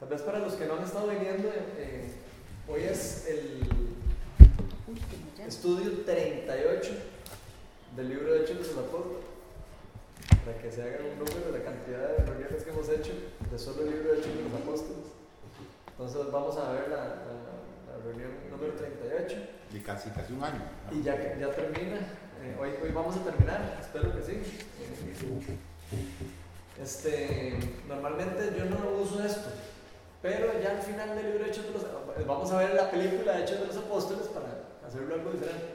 Tal vez para los que no han estado viniendo, eh, hoy es el estudio 38 del libro de Hechos de los Apóstoles. Para que se hagan un número de la cantidad de reuniones que hemos hecho de solo el libro de Hechos de los Apóstoles. Entonces vamos a ver la, la, reunión número 38. Y casi, casi un año. Y ya, ya termina. Eh, hoy, hoy vamos a terminar, espero que sí. Este, normalmente yo no uso esto, pero ya al final del libro de Hechos de los vamos a ver la película de Hechos de los Apóstoles para hacerlo algo diferente.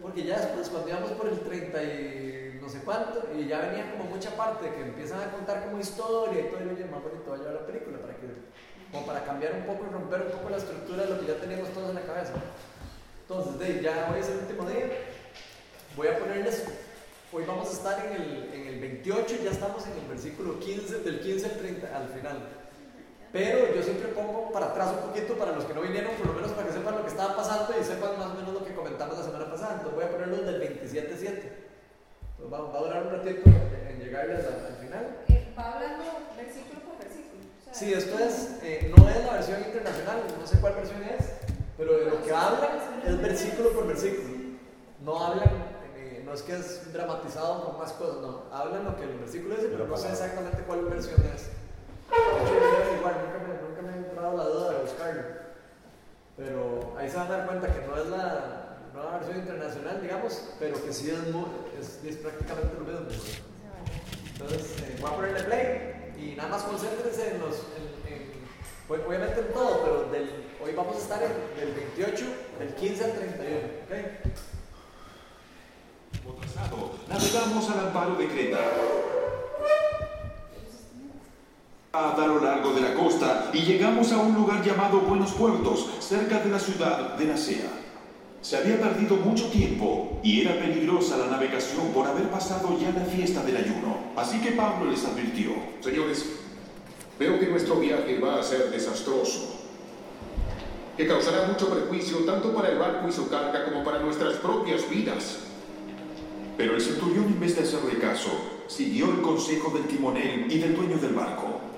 Porque ya después, cuando íbamos por el 30 y no sé cuánto, y ya venía como mucha parte que empiezan a contar como historia y todo, y oye, más bonito va a llevar la película para que, como para cambiar un poco y romper un poco la estructura de lo que ya teníamos todos en la cabeza. Entonces, de, ya hoy es el último día. Voy a ponerles Hoy vamos a estar en el, en el 28, ya estamos en el versículo 15, del 15 al 30, al final. Pero yo siempre pongo para atrás un poquito para los que no vinieron, por lo menos para que sepan lo que estaba pasando y sepan más o menos lo que comentamos la semana pasada. Entonces voy a ponerlos del 27.7. Va, va a durar un ratito en llegarles al, final. Eh, va hablando versículo por versículo. sí, esto es, eh, no es la versión internacional, no sé cuál versión es, pero de lo que habla es versículo por versículo. No hablan no es que es dramatizado con más cosas, no. Hablan lo que el versículo dice, pero no sé exactamente cuál versión es. Igual, nunca me, nunca me he entrado la duda de buscarlo. Pero ahí se van a dar cuenta que no es la nueva versión internacional, digamos, pero que sí es, es, prácticamente lo mismo. Entonces, eh, voy a ponerle play y nada más concéntrense en los. obviamente en todo, pero del, hoy vamos a estar en, del 28, del 15 al 31. ¿okay? navegamos al amparo de Creta. A lo largo de la costa y llegamos a un lugar llamado Buenos Puertos, cerca de la ciudad de Nacea. Se había perdido mucho tiempo y era peligrosa la navegación por haber pasado ya la fiesta del ayuno. Así que Pablo les advirtió. Señores, veo que nuestro viaje va a ser desastroso, que causará mucho perjuicio tanto para el barco y su carga como para nuestras propias vidas. Pero el centurión, en vez de hacerle caso, siguió el consejo del timonel y del dueño del barco.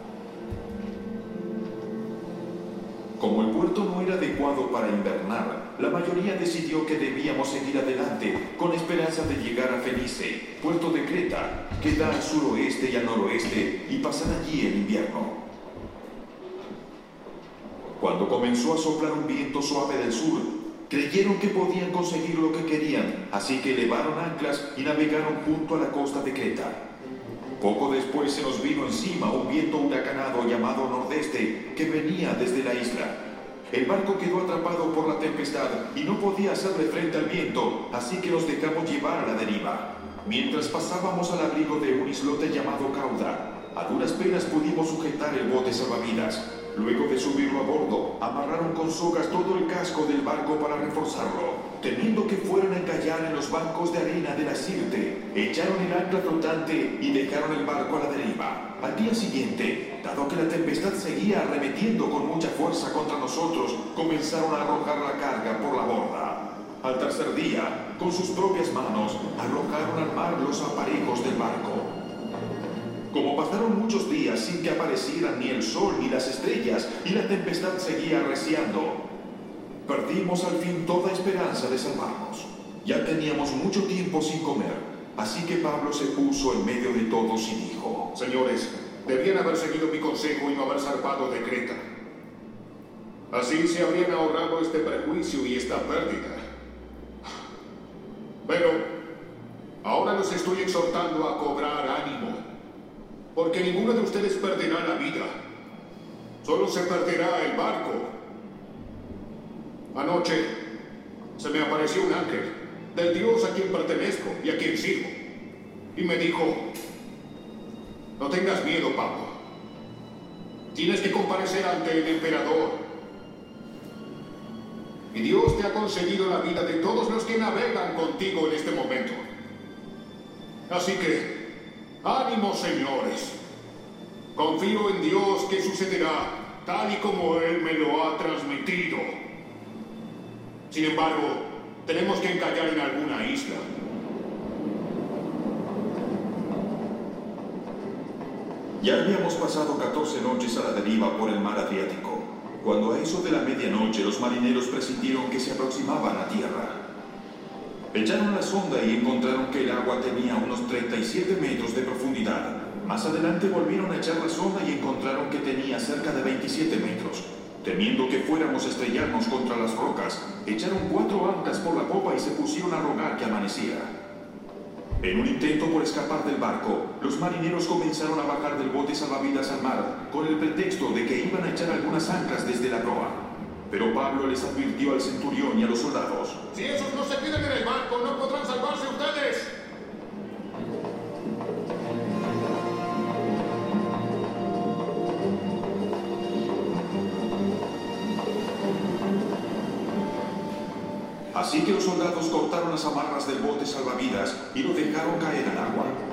Como el puerto no era adecuado para invernar, la mayoría decidió que debíamos seguir adelante con esperanza de llegar a Fenice, puerto de Creta, que da al suroeste y al noroeste, y pasar allí el invierno. Cuando comenzó a soplar un viento suave del sur, Creyeron que podían conseguir lo que querían, así que elevaron anclas y navegaron junto a la costa de Creta. Poco después se nos vino encima un viento huracanado llamado nordeste que venía desde la isla. El barco quedó atrapado por la tempestad y no podía hacerle frente al viento, así que nos dejamos llevar a la deriva. Mientras pasábamos al abrigo de un islote llamado Cauda, a duras penas pudimos sujetar el bote salvavidas, Luego de subirlo a bordo, amarraron con sogas todo el casco del barco para reforzarlo. Temiendo que fueran a encallar en los bancos de arena de la Sirte, echaron el ancla flotante y dejaron el barco a la deriva. Al día siguiente, dado que la tempestad seguía arremetiendo con mucha fuerza contra nosotros, comenzaron a arrojar la carga por la borda. Al tercer día, con sus propias manos, arrojaron al mar los aparejos del barco. Como pasaron muchos días sin que aparecieran ni el sol ni las estrellas y la tempestad seguía arreciando, perdimos al fin toda esperanza de salvarnos. Ya teníamos mucho tiempo sin comer, así que Pablo se puso en medio de todos y dijo, Señores, debían haber seguido mi consejo y no haber zarpado de Creta. Así se habrían ahorrado este prejuicio y esta pérdida. Pero ahora los estoy exhortando a cobrar ánimo porque ninguno de ustedes perderá la vida. Solo se perderá el barco. Anoche se me apareció un ángel del Dios a quien pertenezco y a quien sirvo. Y me dijo, no tengas miedo, Pablo. Tienes que comparecer ante el emperador. Y Dios te ha concedido la vida de todos los que navegan contigo en este momento. Así que Ánimo, señores. Confío en Dios que sucederá tal y como Él me lo ha transmitido. Sin embargo, tenemos que encallar en alguna isla. Ya habíamos pasado 14 noches a la deriva por el mar Adriático, cuando a eso de la medianoche los marineros presintieron que se aproximaban a tierra. Echaron la sonda y encontraron que el agua tenía unos 37 metros de profundidad. Más adelante volvieron a echar la sonda y encontraron que tenía cerca de 27 metros. Temiendo que fuéramos a estrellarnos contra las rocas, echaron cuatro anclas por la popa y se pusieron a rogar que amaneciera. En un intento por escapar del barco, los marineros comenzaron a bajar del bote salvavidas al mar con el pretexto de que iban a echar algunas anclas desde la proa. Pero Pablo les advirtió al centurión y a los soldados. Si esos no se quedan en el barco, no podrán salvarse ustedes. Así que los soldados cortaron las amarras del bote salvavidas y lo dejaron caer al agua.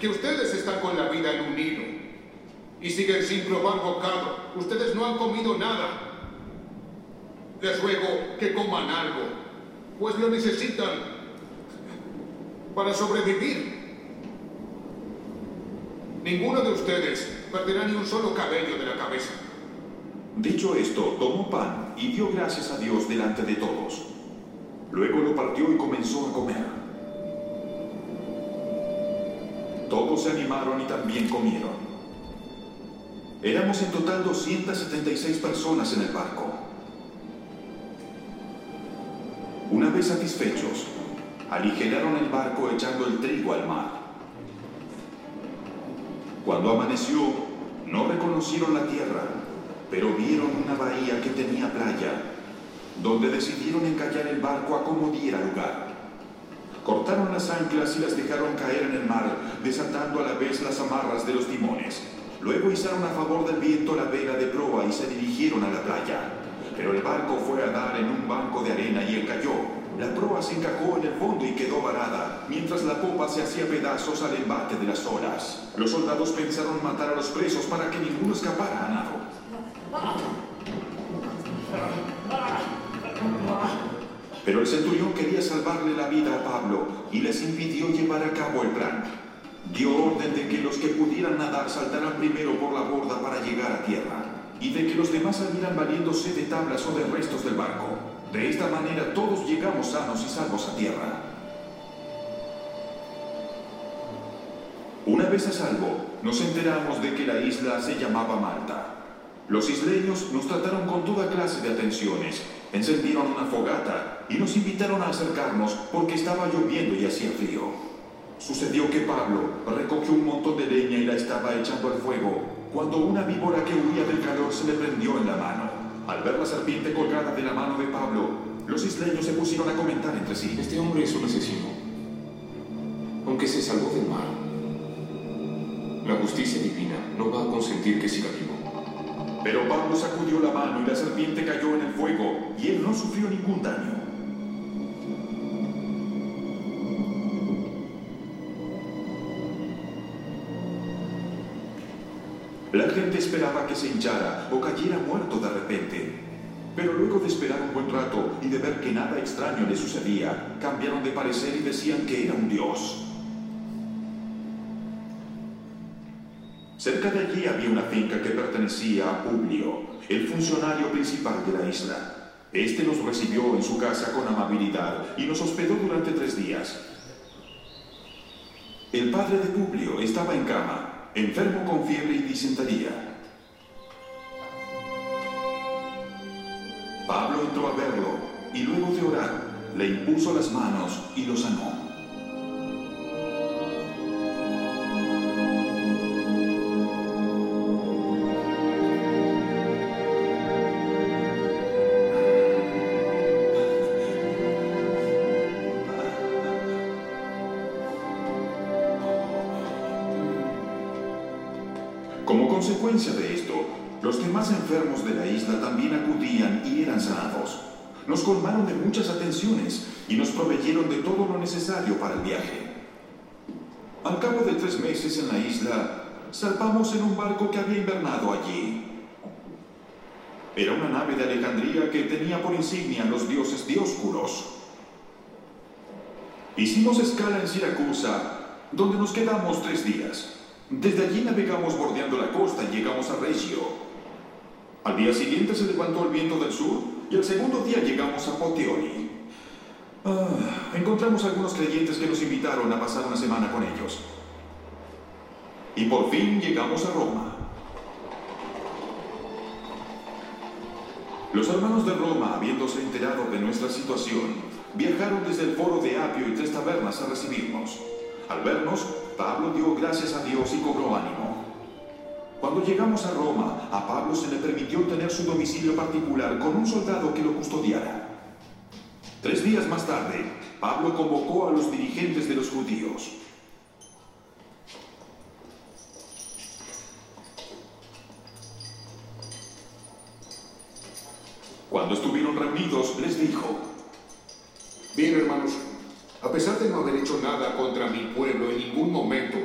Que ustedes están con la vida en un hilo y siguen sin probar bocado. Ustedes no han comido nada. Les ruego que coman algo, pues lo necesitan para sobrevivir. Ninguno de ustedes perderá ni un solo cabello de la cabeza. Dicho esto, tomó pan y dio gracias a Dios delante de todos. Luego lo partió y comenzó a comer. Todos se animaron y también comieron. Éramos en total 276 personas en el barco. Una vez satisfechos, aligeraron el barco echando el trigo al mar. Cuando amaneció, no reconocieron la tierra, pero vieron una bahía que tenía playa, donde decidieron encallar el barco a como diera lugar. Cortaron las anclas y las dejaron caer en el mar, desatando a la vez las amarras de los timones. Luego izaron a favor del viento la vela de proa y se dirigieron a la playa. Pero el barco fue a dar en un banco de arena y él cayó. La proa se encajó en el fondo y quedó varada, mientras la popa se hacía pedazos al embate de las olas. Los soldados pensaron matar a los presos para que ninguno escapara a nado. Pero el centurión quería salvarle la vida a Pablo y les impidió llevar a cabo el plan. Dio orden de que los que pudieran nadar saltaran primero por la borda para llegar a tierra y de que los demás salieran valiéndose de tablas o de restos del barco. De esta manera todos llegamos sanos y salvos a tierra. Una vez a salvo, nos enteramos de que la isla se llamaba Malta. Los isleños nos trataron con toda clase de atenciones, encendieron una fogata y nos invitaron a acercarnos porque estaba lloviendo y hacía frío. Sucedió que Pablo recogió un montón de leña y la estaba echando al fuego cuando una víbora que huía del calor se le prendió en la mano. Al ver la serpiente colgada de la mano de Pablo, los isleños se pusieron a comentar entre sí. Este hombre es un asesino. Aunque se salvó del mar, la justicia divina no va a consentir que siga vivo. Pero Pablo sacudió la mano y la serpiente cayó en el fuego y él no sufrió ningún daño. La gente esperaba que se hinchara o cayera muerto de repente. Pero luego de esperar un buen rato y de ver que nada extraño le sucedía, cambiaron de parecer y decían que era un dios. Cerca de allí había una finca que pertenecía a Publio, el funcionario principal de la isla. Este nos recibió en su casa con amabilidad y nos hospedó durante tres días. El padre de Publio estaba en cama, enfermo con fiebre y disentería. Pablo entró a verlo y luego de orar, le impuso las manos y lo sanó. Consecuencia de esto, los que más enfermos de la isla también acudían y eran sanados. Nos colmaron de muchas atenciones y nos proveyeron de todo lo necesario para el viaje. Al cabo de tres meses en la isla, zarpamos en un barco que había invernado allí. Era una nave de Alejandría que tenía por insignia los dioses dioscuros. Hicimos escala en Siracusa, donde nos quedamos tres días. Desde allí navegamos bordeando la costa y llegamos a Reggio. Al día siguiente se levantó el viento del sur y al segundo día llegamos a Poteoli. Ah, encontramos algunos creyentes que nos invitaron a pasar una semana con ellos. Y por fin llegamos a Roma. Los hermanos de Roma, habiéndose enterado de nuestra situación, viajaron desde el foro de Apio y tres tabernas a recibirnos. Al vernos, Pablo dio gracias a Dios y cobró ánimo. Cuando llegamos a Roma, a Pablo se le permitió tener su domicilio particular con un soldado que lo custodiara. Tres días más tarde, Pablo convocó a los dirigentes de los judíos. Cuando estuvieron reunidos, les dijo, Bien, hermanos, a pesar de no haber hecho nada contra mi pueblo en ningún momento,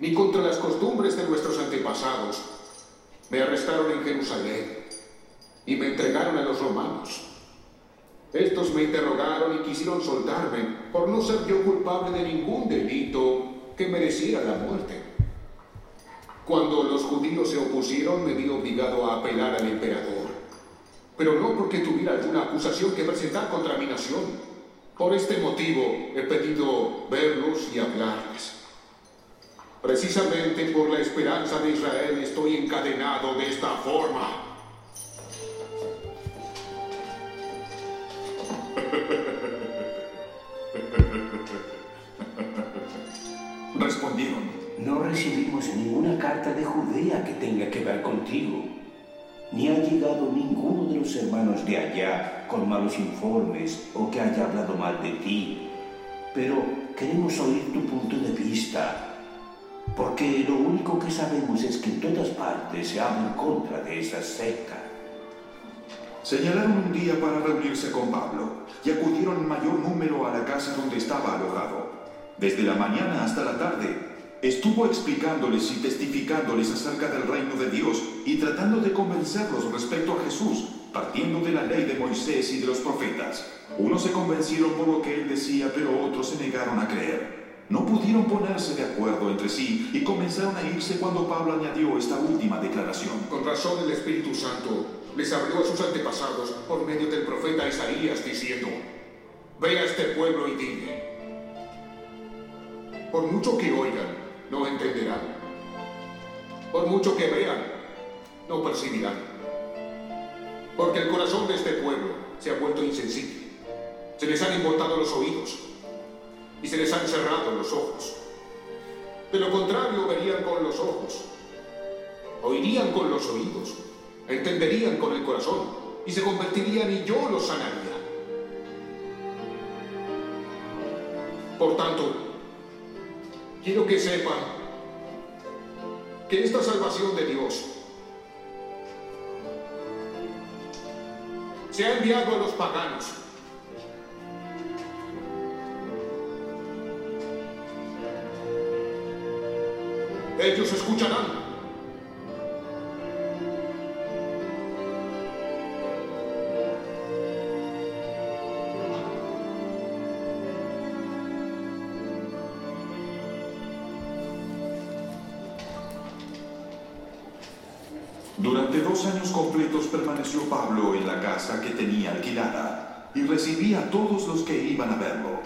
ni contra las costumbres de nuestros antepasados, me arrestaron en Jerusalén y me entregaron a los romanos. Estos me interrogaron y quisieron soltarme por no ser yo culpable de ningún delito que mereciera la muerte. Cuando los judíos se opusieron, me vi obligado a apelar al emperador, pero no porque tuviera alguna acusación que presentar contra mi nación. Por este motivo he pedido verlos y hablarles. Precisamente por la esperanza de Israel estoy encadenado de esta forma. respondieron, No recibimos ninguna carta de Judea que tenga que ver contigo, ni ha llegado ninguno de los hermanos de allá con malos informes o que haya hablado mal de ti. Pero queremos oír tu punto de vista, porque lo único que sabemos es que en todas partes se habla en contra de esa secta. Señalaron un día para reunirse con Pablo y acudieron en mayor número a la casa donde estaba alojado. Desde la mañana hasta la tarde estuvo explicándoles y testificándoles acerca del reino de Dios y tratando de convencerlos respecto a Jesús, partiendo de la ley de Moisés y de los profetas. Unos se convencieron por lo que él decía, pero otros se negaron a creer. No pudieron ponerse de acuerdo entre sí y comenzaron a irse cuando Pablo añadió esta última declaración. Con razón el Espíritu Santo les habló a sus antepasados por medio del profeta Isaías diciendo, Ve a este pueblo y dile, por mucho que oigan, no entenderán. Por mucho que vean, no percibirán. Porque el corazón de este pueblo se ha vuelto insensible. Se les han embotado los oídos y se les han cerrado los ojos. De lo contrario, verían con los ojos, oirían con los oídos, entenderían con el corazón y se convertirían y yo los sanaría. Por tanto, quiero que sepan que esta salvación de Dios se ha enviado a los paganos. Ellos escucharán. Completos permaneció Pablo en la casa que tenía alquilada y recibía a todos los que iban a verlo.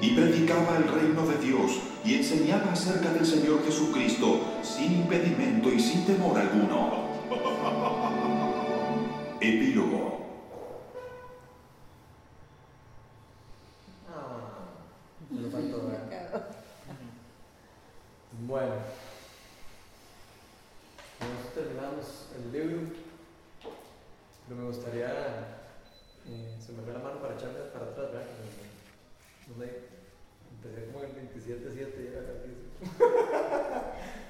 y predicaba el reino de Dios y enseñaba acerca del Señor Jesucristo y sin temor alguno. Epílogo. Ah, me faltó ver. leamos el libro, pero me gustaría, eh, se me fue la mano para echarme para atrás, ¿verdad? No sé, empecé como el 27-7 y era casi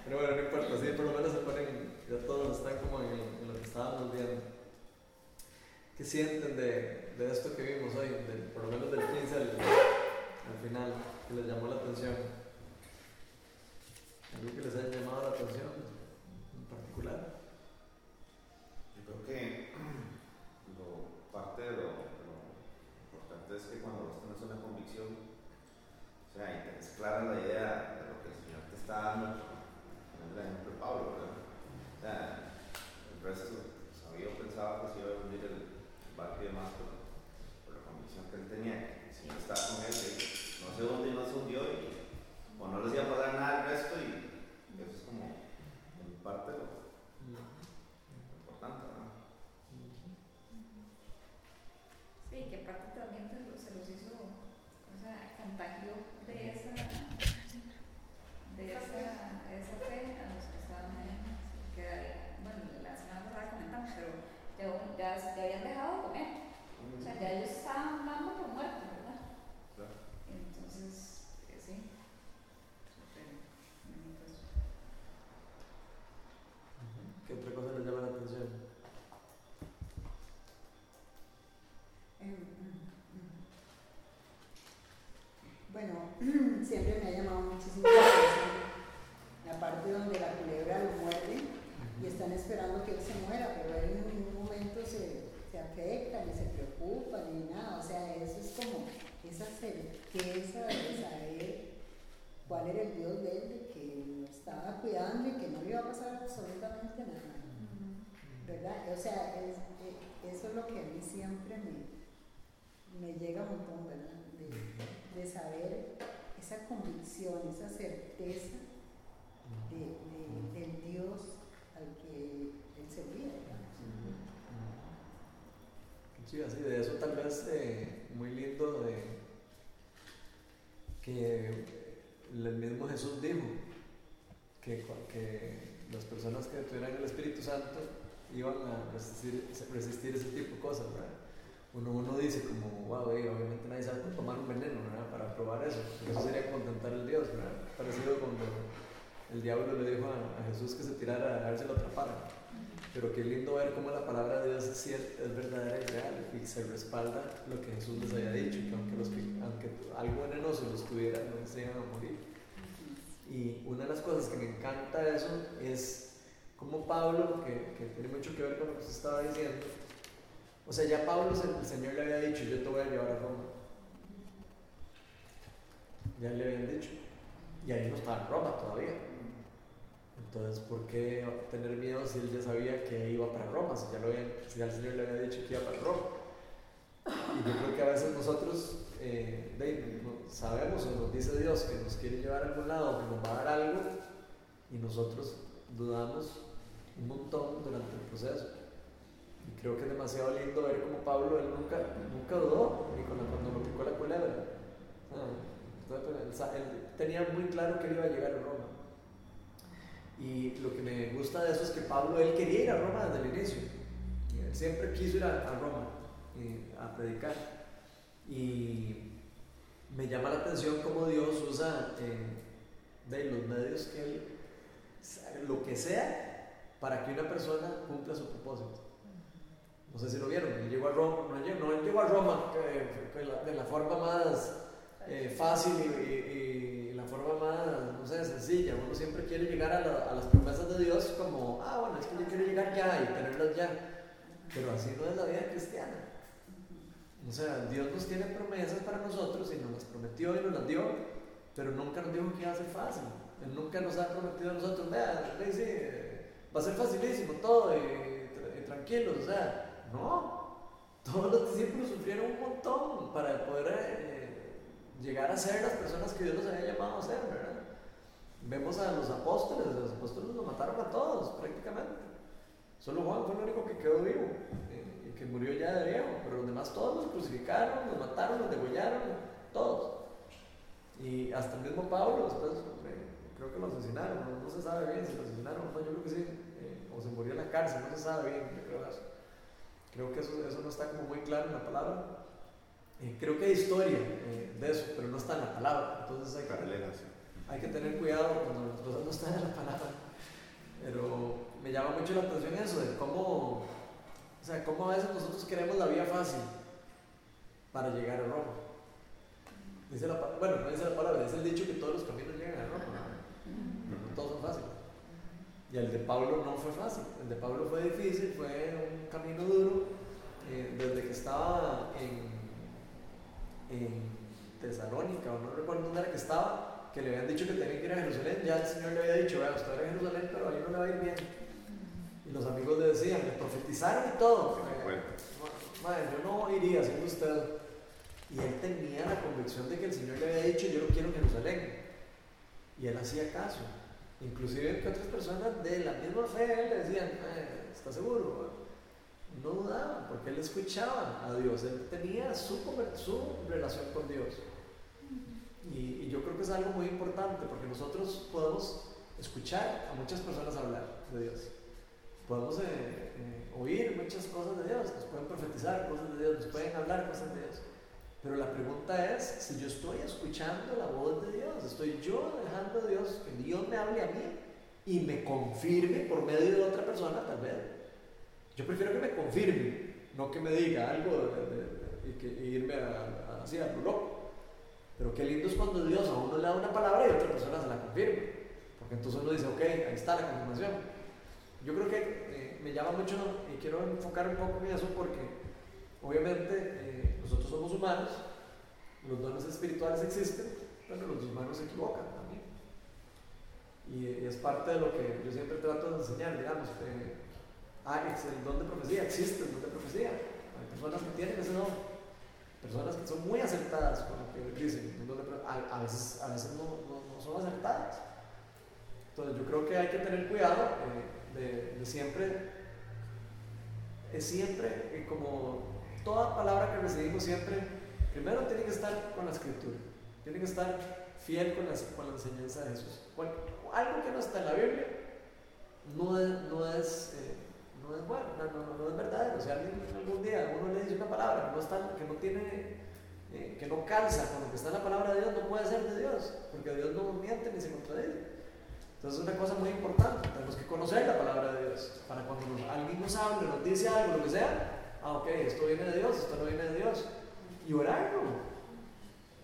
Pero bueno, no importa, sí, por lo menos se ponen, ya todos están como en, en lo que estábamos viendo. ¿Qué sienten de, de esto que vimos hoy, del- por lo menos del 15 al, al final, que les llamó la atención? ¿Algo que les haya llamado la atención en particular? Yo creo que lo- parte de lo, de lo importante es que cuando vos tenés una convicción, o sea, y tenés clara la idea de lo que el Señor te está dando, como el ejemplo de Pablo, ¿verdad? O sea, el resto, sabía o pensaba que se iba a hundir el barco y demás, pero por la convicción que él tenía, que el Señor estaba con él, que no se hundió y no se hundió, y, o no les iba a pasar nada al resto, y eso es como en parte lo importante, ¿no? Sí, que aparte también se los, se los hizo, o sea, contagió de esa, de esa, esa fe a los que estaban ahí. Que, bueno, la semana pasada comentamos, pero ya, ya, ya habían dejado de comer. O sea, ya ellos estaban dando por muertos, ¿verdad? Claro. Entonces, eh, sí. Súper bonito eso. ¿Qué otra cosa les llama la atención? Em, Bueno, siempre me ha llamado muchísimo la atención la parte donde la culebra lo muerde y están esperando que él se muera, pero él en ningún momento se, se afecta, ni se preocupa, ni nada. O sea, eso es como esa certeza de saber cuál era el Dios de él, que lo estaba cuidando y que no le iba a pasar absolutamente nada. ¿Verdad? O sea, es- eh, eso es lo que a mí siempre me, me llega un montón, ¿verdad? De, de saber esa convicción, esa certeza de, de- del Dios al que él servía, sí, de eso tal vez eh, muy lindo de que el mismo Jesús dijo que, que las personas que tuvieran el Espíritu Santo iban a resistir, resistir ese tipo de cosas, ¿verdad? Uno, uno dice como, wow, eh, obviamente nadie sabe tomar un veneno, ¿verdad? Para probar eso, eso sería como tentar al Dios, ¿verdad? Parecido cuando el diablo le dijo a, a Jesús que se tirara a ver si lo atrapara. Pero qué lindo ver cómo la palabra de Dios es, cierta, es verdadera y real y se respalda lo que Jesús les había dicho, que aunque, los, aunque algo venenoso los tuviera, no se iban a morir. Y una de las cosas que me encanta de eso es como Pablo, que, que tiene mucho que ver con lo que se estaba diciendo, o sea, ya Pablo, el Señor le había dicho, yo te voy a llevar a Roma. Ya le habían dicho. Y ahí no estaba en Roma todavía. Entonces, ¿por qué tener miedo si él ya sabía que iba para Roma? Si ya, lo habían- si ya el Señor le había dicho que iba para Roma. Y yo creo que a veces nosotros eh, sabemos o nos dice Dios que nos quiere llevar a algún lado, que nos va a dar algo, y nosotros dudamos un montón durante el proceso. Y creo que es demasiado lindo ver como Pablo, él nunca, nunca dudó, ni cuando lo picó la culebra. Él tenía muy claro que él iba a llegar a Roma. Y lo que me gusta de eso es que Pablo, él quería ir a Roma desde el inicio. Él siempre quiso ir a, a Roma eh, a predicar. Y me llama la atención cómo Dios usa eh, de los medios que él, lo que sea, para que una persona cumpla su propósito. No sé si lo vieron, él llegó a Roma, no, llegó, él llegó a Roma de la- forma más eh, fácil y, la forma más, no sé, sencilla. Uno siempre quiere llegar a, la- a las promesas de Dios como, ah, bueno, es que yo quiero llegar ya y tenerlas ya. Pero así no es la vida cristiana. O sea, Dios nos tiene promesas para nosotros y nos las prometió y nos las dio, pero nunca nos dijo que iba a ser fácil. Él nunca nos ha prometido a nosotros, vea, ve, sí, va a ser facilísimo todo y tranquilos. O sea, no. Todos los discípulos sufrieron un montón para poder eh, llegar a ser las personas que Dios los había llamado a ser, ¿verdad? Vemos a los apóstoles, los apóstoles los mataron a todos prácticamente. Solo Juan fue el único que quedó vivo eh, y que murió ya de viejo, pero los demás todos los crucificaron, los mataron, los degollaron, todos. Y hasta el mismo Pablo después eh, creo que lo asesinaron, no, se sabe bien si lo asesinaron o no, yo creo que sí, o se murió en la cárcel, no se sabe bien, yo creo eso. Creo que eso, eso no está como muy claro en la palabra. Eh, creo que hay historia eh, de eso, pero no está en la palabra, entonces hay que, Paralela, sí. hay que tener cuidado cuando las cosas no están en la palabra. Pero me llama mucho la atención eso, de cómo, o sea, cómo a veces nosotros queremos la vía fácil para llegar a Roma. Dice la, pa- bueno, no dice la palabra, dice el dicho que todos los caminos llegan a Roma. No todos son fáciles. Y el de Pablo no fue fácil. El de Pablo fue difícil, fue un camino duro. eh, desde que estaba en, en Tesalónica, o no recuerdo dónde era que estaba, que le habían dicho que tenía que ir a Jerusalén. Ya el Señor le había dicho, vea, usted va a Jerusalén, pero ahí no le va a ir bien. Y los amigos le decían, le profetizaron y todo. Bueno. ma- Madre, yo no iría siendo usted. Y él tenía la convicción de que el Señor le había dicho, yo lo quiero Jerusalén. Y él hacía caso. Inclusive que otras personas de la misma fe le decían, "Eh, ¿está seguro? No dudaban, porque él escuchaba a Dios, él tenía su, su relación con Dios. Y, y yo creo que es algo muy importante, porque nosotros podemos escuchar a muchas personas hablar de Dios. Podemos eh, eh, oír muchas cosas de Dios, nos pueden profetizar cosas de Dios, nos pueden hablar cosas de Dios. Pero la pregunta es si yo estoy escuchando la voz de Dios, estoy yo dejando a Dios que Dios me hable a mí y me confirme por medio de otra persona, tal vez. Yo prefiero que me confirme, no que me diga algo de- y, y irme a, a, loco. Pero qué lindo es cuando Dios a uno le da una palabra y otra persona se la confirma. Porque entonces uno dice, ok, ahí está la confirmación. Yo creo que eh, me llama mucho y quiero enfocar un poco en eso porque obviamente eh, nosotros somos humanos, los dones espirituales existen, pero los humanos se equivocan también. Y, y es parte de lo que yo siempre trato de enseñar, digamos. eh, ah, el don de profecía, existe el don de profecía. Hay personas que tienen ese don, personas que son muy acertadas con lo que dicen, a, veces, a veces no, no- no son acertadas. Entonces yo creo que hay que tener cuidado eh, de, de siempre, es siempre eh, como toda palabra que recibimos siempre, primero tiene que estar con la escritura, tiene que estar fiel con la, enseñanza de Jesús. Algo que no está en la Biblia no es, no es, eh, no es bueno, no, no, es verdadero. Si alguien algún día uno le dice una palabra que no, está, que no tiene, eh, que no calza con lo que está en la palabra de Dios, no puede ser de Dios, porque Dios no miente ni se contradice. Entonces es una cosa muy importante, tenemos que conocer la palabra de Dios, para cuando alguien nos hable, nos dice algo, lo que sea, ah, ok, esto viene de Dios, esto no viene de Dios, y orarlo.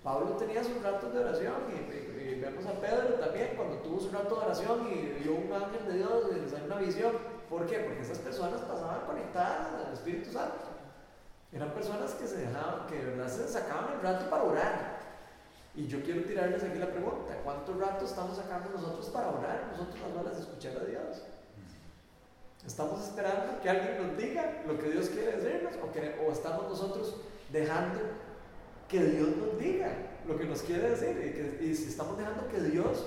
Pablo tenía sus ratos de oración y, y- y vemos a Pedro también cuando tuvo su rato de oración y vio un ángel de Dios y le salió una visión. ¿Por qué? Porque esas personas pasaban conectadas al Espíritu Santo. Eran personas que se dejaban, que de verdad se sacaban el rato para orar. Y yo quiero tirarles aquí la pregunta, ¿cuánto rato estamos sacando nosotros para orar? Nosotros las horas de escuchar a Dios. ¿Estamos esperando que alguien nos diga lo que Dios quiere decirnos? ¿O, estamos nosotros dejando que Dios nos diga lo que nos quiere decir? Y, si estamos dejando que Dios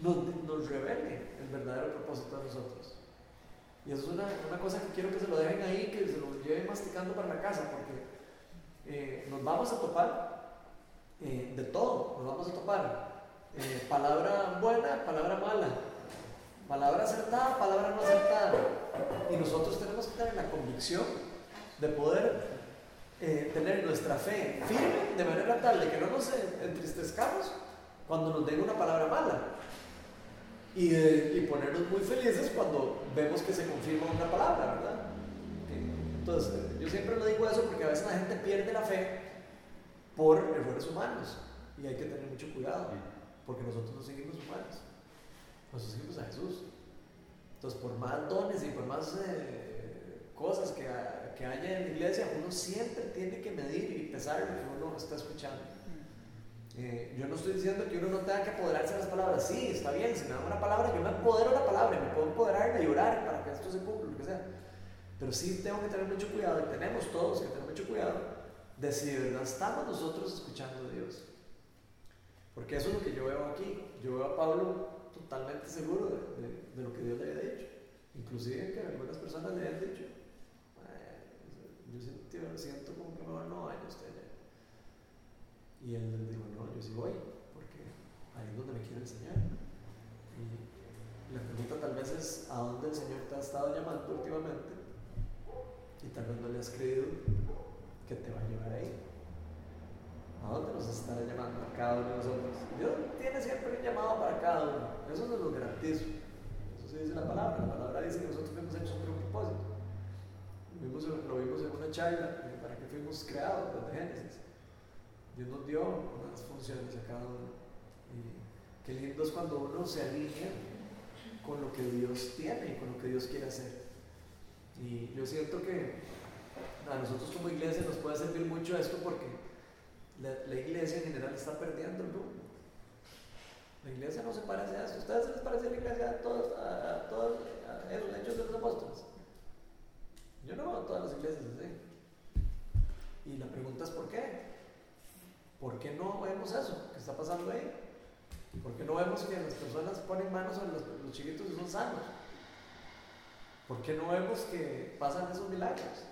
nos, revele el verdadero propósito de nosotros. Y eso es una, una cosa que quiero que se lo dejen ahí, que se lo lleven masticando para la casa, porque eh, nos vamos a topar eh, de todo, nos vamos a topar eh, palabra buena, palabra mala, palabra acertada, palabra no acertada. Y nosotros tenemos que tener la convicción de poder eh, tener nuestra fe firme de manera tal de que no nos entristezcamos cuando nos den una palabra mala. Y, de- y ponernos muy felices cuando vemos que se confirma una palabra, ¿verdad? Eh, Entonces, eh, yo siempre lo digo eso porque a veces la gente pierde la fe por errores humanos y hay que tener mucho cuidado porque nosotros no seguimos humanos, nosotros seguimos a Jesús. Entonces, por más dones y por más eh, cosas que, que haya en la iglesia, uno siempre tiene que medir y pesar lo que uno está escuchando. Eh, yo no estoy diciendo que uno no tenga que apoderarse de las palabras. Sí, está bien, si me dan una palabra, yo me apodero de la palabra me puedo empoderar y orar para que esto se cumpla, lo que sea. Pero sí tengo que tener mucho cuidado, y tenemos todos que tener mucho cuidado, de si de verdad estamos nosotros escuchando a Dios. Porque eso es lo que yo veo aquí. Yo veo a Pablo totalmente seguro de, de- lo que Dios le había dicho. Inclusive que algunas personas le habían dicho, "Eh, yo siento, siento como que mejor no vaya usted allá. Y él les dijo, no, yo sí voy, porque ahí es donde me quiere enseñar. Y la pregunta tal vez es a dónde el Señor te ha estado llamando últimamente y tal vez no le has creído que te va a llevar ahí. ¿A dónde nos está llamando a cada uno de nosotros? Dios tiene siempre un llamado para cada uno. Eso no lo garantizo. Eso sí dice la palabra. La palabra dice que nosotros fuimos hechos por propósito. Lo vimos, en una charla para que fuimos creados desde Génesis. Dios nos dio unas funciones a cada uno. Y qué lindo es cuando uno se alinea con lo que Dios tiene y con lo que Dios quiere hacer. Y yo siento que a nosotros como iglesia nos puede servir mucho esto porque la, iglesia en general está perdiendo el rumbo. La iglesia no se parece a eso. ¿Ustedes se les parece la iglesia a todos, a, a todos a los hechos de los apóstoles? Yo no veo a todas las iglesias así. Y la pregunta es ¿por qué? ¿Por qué no vemos eso que está pasando ahí? ¿Por qué no vemos que las personas ponen manos sobre los, los chiquitos y son sanos? ¿Por qué no vemos que pasan esos milagros?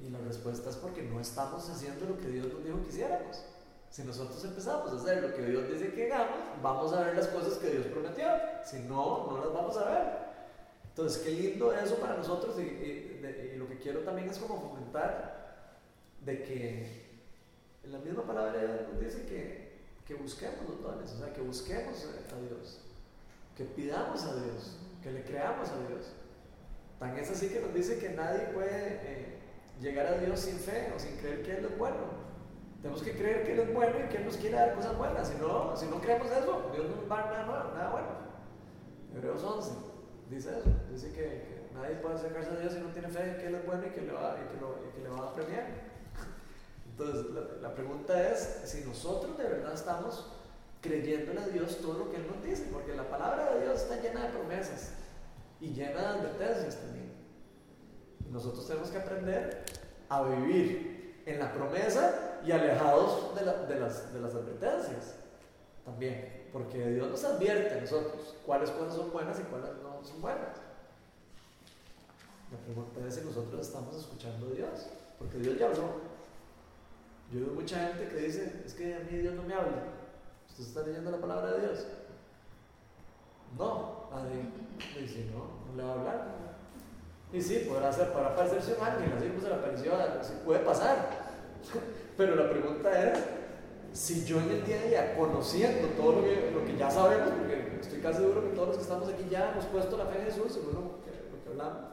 Y la respuesta es porque no estamos haciendo lo que Dios nos dijo que hiciéramos. Si nosotros empezamos a hacer lo que Dios dice que hagamos, vamos a ver las cosas que Dios prometió. Si no, no las vamos a ver. Entonces, qué lindo eso para nosotros y, lo que quiero también es como fomentar de que en la misma palabra nos dice que, que busquemos los dones, o sea, que busquemos a Dios, que pidamos a Dios, que le creamos a Dios. Tan es así que nos dice que nadie puede... Eh, llegar a Dios sin fe o sin creer que Él es bueno. Tenemos que creer que Él es bueno y que Él nos quiere dar cosas buenas. Si no, si no creemos eso, Dios no nos va a dar nada, bueno. Hebreos 11 dice eso. Dice que, nadie puede acercarse a Dios si no tiene fe en que Él es bueno y que le va, y que lo, y que le va a premiar. Entonces, la, la, pregunta es si nosotros de verdad estamos creyéndole a Dios todo lo que Él nos dice, porque la palabra de Dios está llena de promesas y llena de advertencias también. Nosotros tenemos que aprender a vivir en la promesa y alejados de, la, de, las, advertencias también, porque Dios nos advierte a nosotros cuáles cosas son buenas y cuáles no son buenas. La pregunta es si nosotros estamos escuchando a Dios, porque Dios ya habló. Yo veo mucha gente que dice, es que a mí Dios no me habla. ¿Usted está leyendo la palabra de Dios? No, nadie dice, no, no le va a hablar. Y sí, podrá, ser, podrá parecerse un ángel, así pues se le apareció, puede pasar. Pero la pregunta es, si yo en el día a día, conociendo todo lo que, lo que ya sabemos, porque estoy casi seguro que todos los que estamos aquí ya hemos puesto la fe en Jesús, según lo que, lo que hablamos,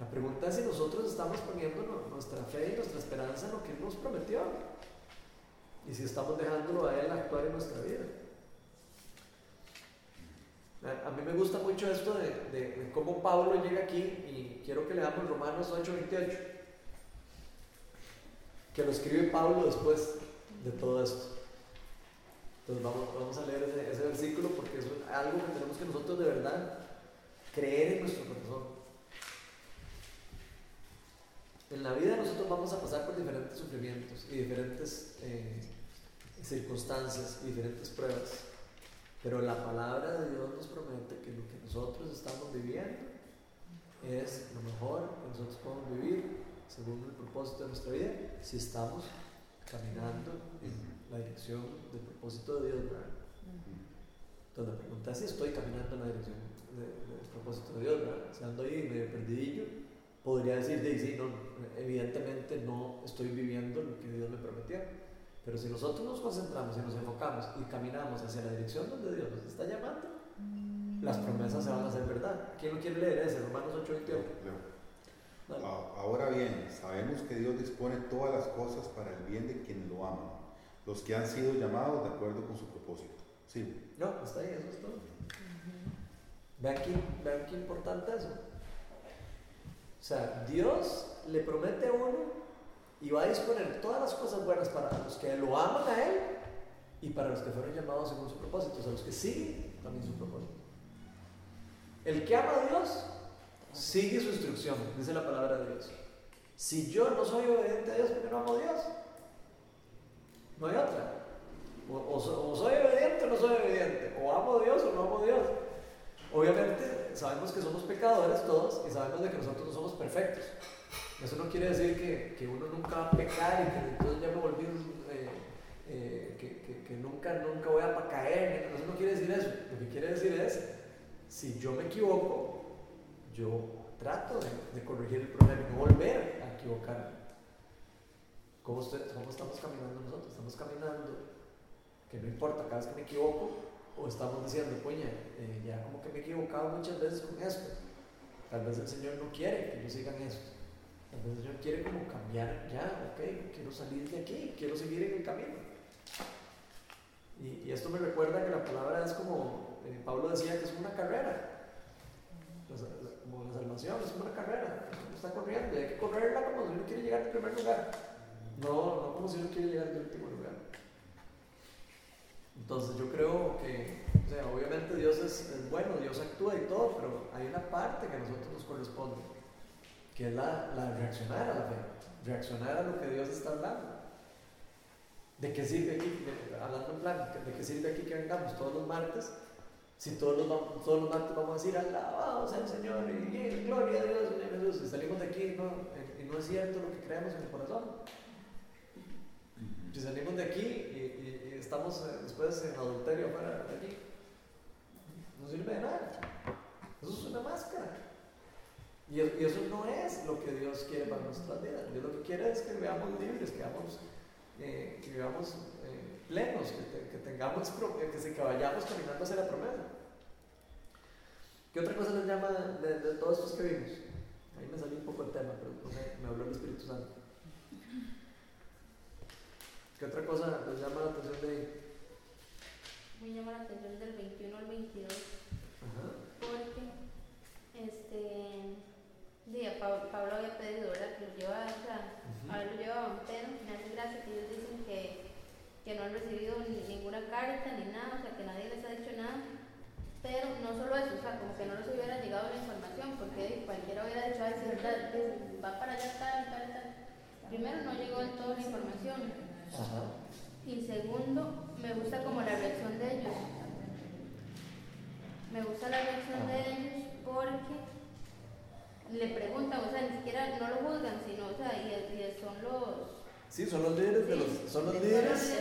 la pregunta es si nosotros estamos poniendo nuestra fe y nuestra esperanza en lo que Él nos prometió. Y si estamos dejándolo a Él actuar en nuestra vida. A mí me gusta mucho esto de, cómo Pablo llega aquí y quiero que leamos Romanos 8:28, que lo escribe Pablo después de todo esto. Entonces vamos, a leer ese, ese, versículo porque es algo que tenemos que nosotros de verdad creer en nuestro corazón. En la vida nosotros vamos a pasar por diferentes sufrimientos y diferentes eh, circunstancias y diferentes pruebas. Pero la palabra de Dios nos promete que lo que nosotros estamos viviendo es lo mejor que nosotros podemos vivir según el propósito de nuestra vida si estamos caminando en la dirección del propósito de Dios. ¿verdad? Entonces la pregunta es si estoy caminando en la dirección de, del propósito de Dios. ¿verdad? Si ando ahí medio perdidillo, podría decir, de sí, no, evidentemente no estoy viviendo lo que Dios me prometió. Pero si nosotros nos concentramos y nos enfocamos y caminamos hacia la dirección donde Dios nos está llamando, las promesas se van a hacer verdad. ¿Quién lo quiere leer ese? Romanos 8, 28. No. Ahora bien, sabemos que Dios dispone todas las cosas para el bien de quienes lo aman, los que han sido llamados de acuerdo con su propósito. Sí. No, está ahí, eso es todo. Vean, qué, vean qué importante eso. O sea, Dios le promete a uno y va a disponer todas las cosas buenas para los que lo aman a Él y para los que fueron llamados según su propósito, o sea, los que siguen también su propósito. El que ama a Dios sigue su instrucción, dice la palabra de Dios. Si yo no soy obediente a Dios, ¿por qué no amo a Dios? No hay otra. O, o, o, soy obediente o no soy obediente. O amo a Dios o no amo a Dios. Obviamente sabemos que somos pecadores todos y sabemos de que nosotros no somos perfectos. Eso no quiere decir que, que, uno nunca va a pecar y que entonces ya me volví eh, eh, que, que, nunca, nunca voy a caer. Eso no quiere decir eso. Lo que quiere decir es, si yo me equivoco, yo trato de, corregir el problema y no volver a equivocarme. ¿Cómo, ¿Cómo estamos caminando nosotros? Estamos caminando, que no importa cada vez que me equivoco, o estamos diciendo, coña, eh, ya como que me he equivocado muchas veces con esto. Tal vez el Señor no quiere que yo siga en esto. El Señor quiere como cambiar ya, ok, quiero salir de aquí, quiero seguir en el camino. Y, esto me recuerda que la palabra es como, eh, Pablo decía que es una carrera. Como la salvación es una carrera. Uno está corriendo y hay que correrla como si uno quiere llegar al primer lugar. No, no como si uno quiere llegar al último lugar. Entonces yo creo que, o sea, obviamente Dios es, bueno, Dios actúa y todo, pero hay una parte que a nosotros nos corresponde, que es la, la de reaccionar a la fe, reaccionar a lo que Dios está hablando. ¿De qué sirve aquí, de, hablando en plan, de qué sirve aquí que vengamos todos los martes? Si todos los, todos los martes vamos a decir, alabado sea el Señor y, y gloria a Dios, Señor Jesús, y salimos de aquí ¿no? y no es cierto lo que creemos en el corazón. Si salimos de aquí y, estamos eh, después en adulterio fuera de aquí, no sirve de nada. Eso es una máscara. Y, y, eso no es lo que Dios quiere para nuestras vidas. Dios lo que quiere es que veamos libres, que vivamos, eh, que vivamos eh, plenos, que, te, que tengamos, que, se, que vayamos caminando hacia la promesa. ¿Qué otra cosa les llama de, de todos estos que vimos? Ahí me salió un poco el tema, pero me, me habló el Espíritu Santo. ¿Qué otra cosa les llama la atención de ahí? Me llama la atención del 21 al 22. Ajá. Porque, este, día, Pablo, Pablo había pedido, ¿verdad? Que lo llevara, o sea, uh -huh. a ver, lo llevaba, pero me hace gracia que ellos dicen que, que no han recibido ni, ninguna carta ni nada, o sea, que nadie les ha dicho nada. Pero no solo eso, o sea, como que no les hubiera llegado la información, porque cualquiera hubiera dicho, ay, si verdad, va para allá tal, tal, tal. Primero, no llegó del todo la información. Ajá. Y segundo, me gusta como la reacción de ellos. Me gusta la reacción de ellos porque le preguntan, o sea, ni siquiera no lo juzgan, sino, o sea, y, y son los... Sí, son los líderes, de los, son los líderes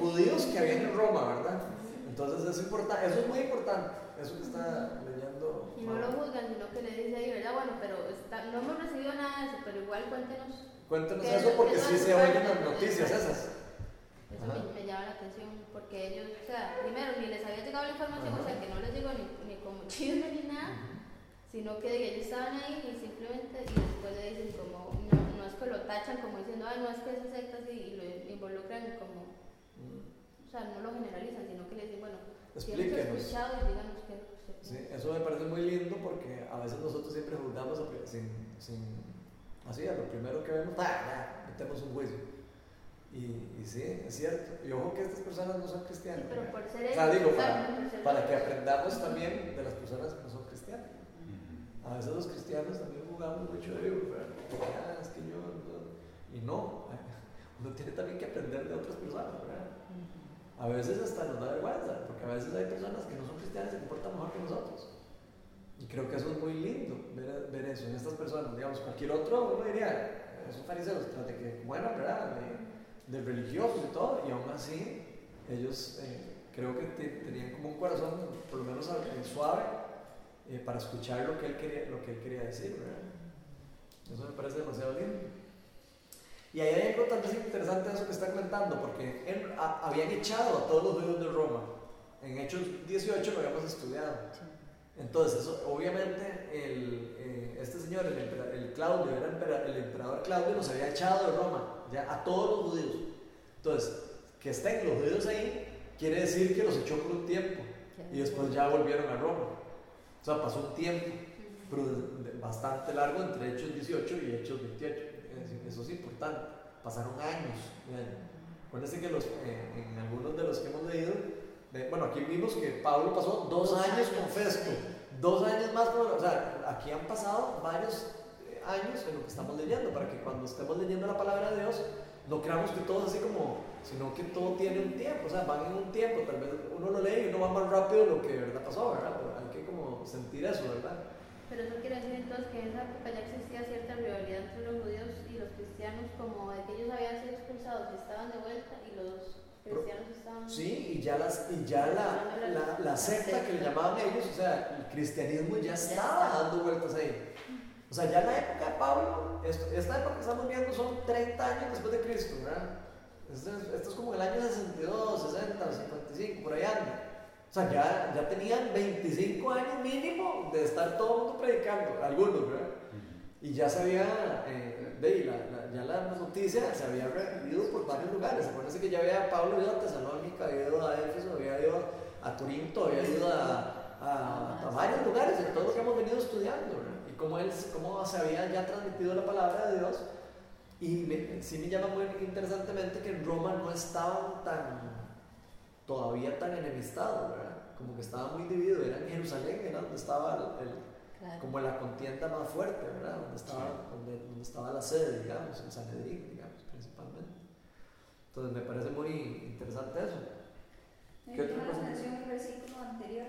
judíos. judíos que habían en Roma, ¿verdad? Entonces eso, importa, eso es muy importante, eso que está leyendo. Y no lo juzgan, sino que le dice ahí, ¿verdad? Bueno, pero está, no hemos recibido nada de eso, pero igual cuéntenos. Cuéntenos eso porque sí se oyen las noticias esas. Eso me, me, llama la atención, porque ellos, o sea, primero ni les había llegado la información, Ajá. o sea, que no les llegó ni, ni como chisme ni nada, sino que ellos estaban ahí y simplemente, y después le dicen como, no, no es que lo tachan como diciendo, ay, no es que esa secta y lo involucran como, o sea, no lo generalizan, sino que le dicen, bueno, hemos escuchado y díganos qué Sí, eso me parece muy lindo porque a veces nosotros siempre juzgamos sin, sin así, a lo primero que vemos, ¡ah! metemos un juicio. Y, y, sí, es cierto. Y ojo que estas personas no son cristianas. Sí, pero por ser o sea, digo, para, para, que aprendamos también de las personas que no son cristianas. A veces los cristianos también jugamos mucho de ah, es que yo, no. Y no, uno tiene también que aprender de otras personas, ¿verdad? A veces hasta nos da vergüenza, porque a veces hay personas que no son cristianas y se comportan mejor que nosotros. Y creo que eso es muy lindo, ver, ver eso en estas personas. Digamos, cualquier otro, uno diría, es un fariseo, tras de que, bueno, ¿verdad? De, de religiosos y todo, y aún así ellos eh, creo que te, tenían como un corazón por lo menos eh, suave eh, para escuchar lo que, él quería, lo que él quería decir, ¿verdad? Eso me parece demasiado lindo. Y ahí hay algo también interesante de eso que está comentando, porque él, a, habían echado a todos los judíos de Roma. En Hechos 18 lo habíamos estudiado. Entonces, eso, obviamente, el, eh, este señor, el, el Claudio, era el emperador Claudio, los había echado de Roma, ya a todos los judíos. Entonces, que estén los judíos ahí, quiere decir que los echó por un tiempo y después ya volvieron a Roma. O sea, pasó un tiempo bastante largo entre Hechos 18 y Hechos 28. Eso es importante. Pasaron años. Acuérdense que los, eh, en algunos de los que hemos leído, eh, bueno, aquí vimos que Pablo pasó dos, dos años con Festo, dos años más, con, o sea, aquí han pasado varios años en lo que estamos leyendo, para que cuando estemos leyendo la palabra de Dios, no creamos que todo es así como, sino que todo tiene un tiempo, o sea, van en un tiempo, tal vez uno lo lee y uno va más rápido de lo que de verdad pasó, ¿verdad? Pero hay que como sentir eso, ¿verdad? Pero eso quiere decir entonces que en esa época ya existía cierta rivalidad entre los judíos y los cristianos, como de que ellos habían sido expulsados y estaban de vuelta y los cristianos estaban. Sí, y ya, las, y ya la, la, la secta que le llamaban ellos, o sea, el cristianismo ya estaba dando vueltas ahí. O sea, ya en la época de Pablo, esto- esta época que estamos viendo son 30 años después de Cristo, ¿verdad? Esto es, esto es como el año 62, 60, 55, por ahí anda. O sea, ya, ya tenían 25 años mínimo de estar todo el mundo predicando, algunos, ¿verdad? Y ya se había, eh, la, la- ya la noticia se había repetido por varios lugares. Acuérdense que ya había Pablo ido a Tesalónica, había ido a Éfeso, había ido a Corinto, había ido a, a, a varios lugares, en todo lo que hemos venido estudiando, ¿verdad? Y cómo, él, cómo se había ya transmitido la palabra de Dios. Y me- sí me llama muy interesantemente que en Roma no estaban tan, todavía tan enemistados, ¿verdad? Como que estaba muy dividido, era en Jerusalén, era donde estaba el- el, Claro. como la contienda más fuerte, ¿verdad? Donde estaba, donde, donde estaba la sede, digamos, en Sanedrín, digamos, principalmente. Entonces me parece muy interesante eso. Me ¿Qué otra cosa? atención el versículo anterior,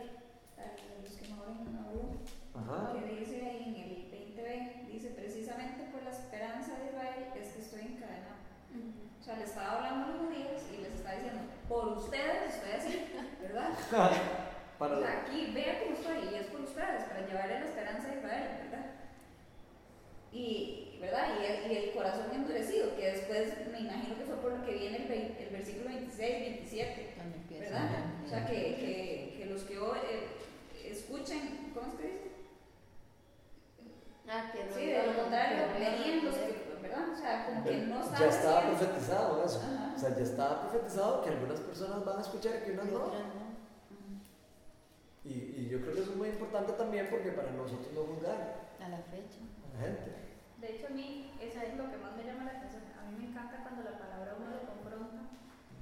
los que no ven, no. Ajá. que dice ahí en el 20b, dice precisamente por la esperanza de Israel es que estoy encadenado. O sea, le estaba hablando a los judíos y les está diciendo, por ustedes estoy así, ¿verdad? Para, O sea, aquí vea cómo estoy y es por ustedes, para llevarle la esperanza a Israel, ¿verdad? Y, ¿verdad? Y el, y el corazón endurecido, que después me imagino que fue por lo que viene el, el versículo 26, 27, Cuando empieza ¿verdad? O sea, que hoy, eh, escuchen, ¿cómo es que dice? Ah, que no Sí, de lo iban- contrario, que no iban a verían los poder. que, ¿verdad? O sea, como que no ya estaban estaba haciendo- profetizado eso. Ajá. Profetizado que algunas personas van a escuchar y que otras no. Y, y yo creo que eso es muy importante también porque para nosotros no juzgar A la fecha. a la gente. De hecho, a mí eso es lo que más me llama la atención. A mí me encanta cuando la palabra uno lo confronta,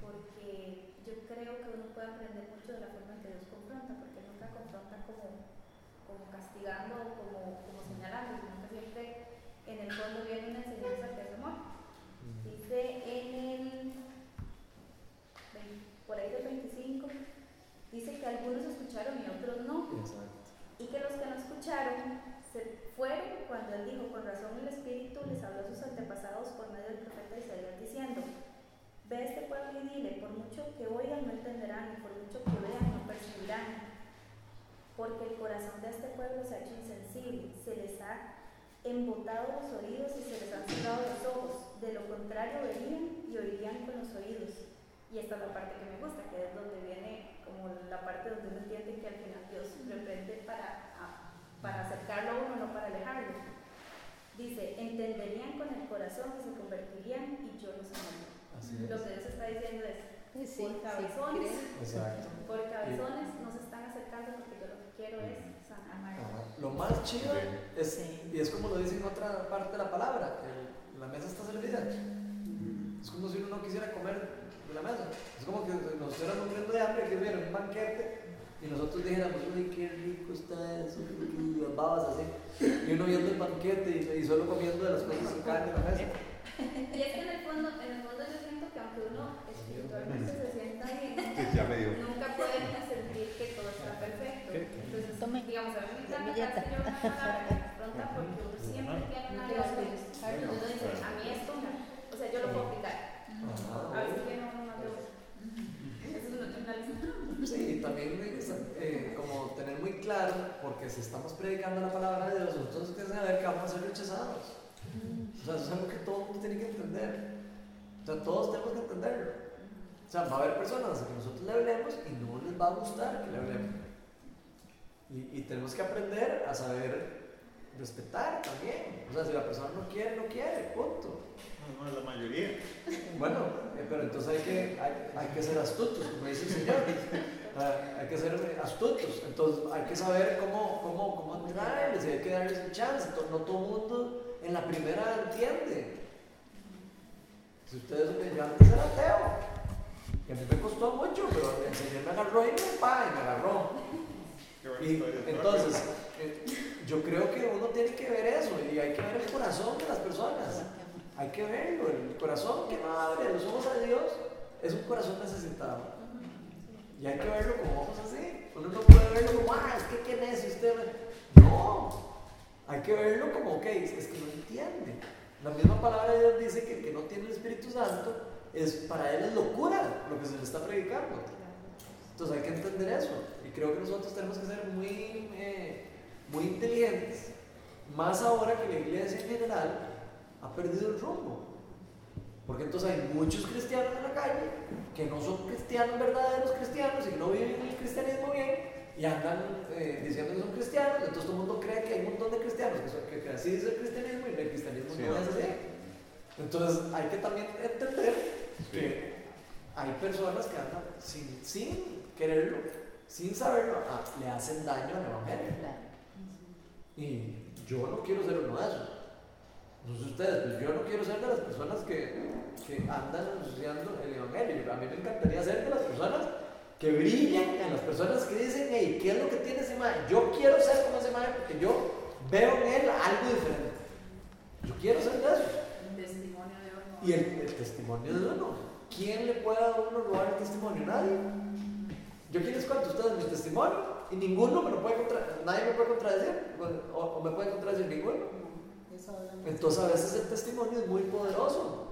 porque yo creo que uno puede aprender mucho de la forma en que Dios confronta, porque nunca confronta como, como castigando o como, como señalando, sino que siempre en el fondo viene una enseñanza que es amor. Dice en el, por ahí del 25, dice que algunos escucharon y otros no. Exacto. Y que los que no escucharon se fueron cuando él dijo, con razón el Espíritu les habló a sus antepasados por medio del profeta Isaías diciendo, ve este pueblo y dile, por mucho que oigan no entenderán y por mucho que vean no percibirán, porque el corazón de este pueblo se ha hecho insensible, se les ha embotado los oídos y se les han cerrado los ojos, de lo contrario verían y oirían con los oídos. Y esta es la parte que me gusta, que es donde viene como la parte donde uno entiende que al final Dios reprende para, a- para acercarlo a uno, no para alejarlo. Dice, entenderían con el corazón y se convertirían y yo los amaría. Lo que Dios está diciendo es, Sí, sí, por sí, cabezones. Exacto. por cabezones nos están acercando porque yo lo que quiero es sanar. Lo más chido es, Sí. y es como lo dice en otra parte de la palabra, que la mesa está servida. Es como si uno no quisiera comer la mesa. Es como que nos estuviéramos muriendo de hambre, que hubiera un banquete y nosotros dijéramos, uy, qué rico está eso, y las babas así. Y uno viendo el banquete y, y solo comiendo de las cosas que caen de la mesa. Y es que en el fondo, en el fondo yo siento que aunque uno espiritualmente se sienta bien, nunca puede sentir que todo está perfecto. Entonces, digamos, a mí me encanta Servilleta. casi yo una palabra que me confronta porque uno siempre tiene una razón. Entonces uno dice, a mí esto, o sea, yo lo puedo aplicar. A veces que no, no yo. Eso es una una lección. Sí, y también es, eh, como tener muy claro, porque si estamos predicando la palabra de Dios, nosotros tenemos que saber que vamos a ser rechazados. O sea, eso es algo que todo el mundo tiene que entender. O sea, todos tenemos que entenderlo. O sea, va a haber personas a que nosotros le hablemos y no les va a gustar que le hablemos. Y, y tenemos que aprender a saber respetar también. O sea, si la persona no quiere, no quiere, punto. No, no, la mayoría. Bueno, eh, pero entonces hay que, hay, hay que ser astutos, como dice el Señor. Ah, hay que ser astutos. Entonces hay que saber cómo, cómo, cómo entrarles y hay que darles un chance. To- No todo el mundo en la primera entiende. Si ustedes yo antes era ateo. Y a mí me costó mucho, pero el Señor me agarró y me, pa, y me agarró. Y entonces, eh, yo creo que uno tiene que ver eso y hay que ver el corazón de las personas. Hay que verlo. El corazón que no abre los ojos a Dios es un corazón necesitado. Y hay que verlo con ojos así. Uno no puede verlo como, ah, es que qué necio usted. No. Hay que verlo como, ok, es que no entiende. La misma palabra de Dios dice que el que no tiene el Espíritu Santo es, para él es locura lo que se le está predicando. Entonces hay que entender eso. Y creo que nosotros tenemos que ser muy, eh, muy inteligentes, más ahora que la iglesia en general ha perdido el rumbo. Porque entonces hay muchos cristianos en la calle que no son cristianos verdaderos cristianos y que no viven el cristianismo bien y andan eh, diciendo que son cristianos, entonces todo el mundo cree que hay un montón de cristianos que, son, que, que así es el cristianismo y el cristianismo Sí, no ¿no? es así. Entonces hay que también entender que hay personas que andan sin, sin quererlo, sin saberlo, ah, le hacen daño al evangelio. Y yo no quiero ser uno de esos. No sé ustedes, pues yo no quiero ser de las personas que, que andan ensuciando el evangelio. A mí me encantaría ser de las personas que brillan, en las personas que dicen, hey, ¿qué es lo que tiene ese man? Yo quiero ser como ese man porque yo veo en él algo diferente. Yo quiero ser de esos. Un testimonio de uno. Y el, el testimonio de uno. ¿Quién le puede a uno robar el testimonio? Nadie. Yo les cuento a ustedes mi testimonio y ninguno me lo puede contra, nadie me puede contradecir o, o me puede contradecir ninguno. Entonces a veces el testimonio es muy poderoso.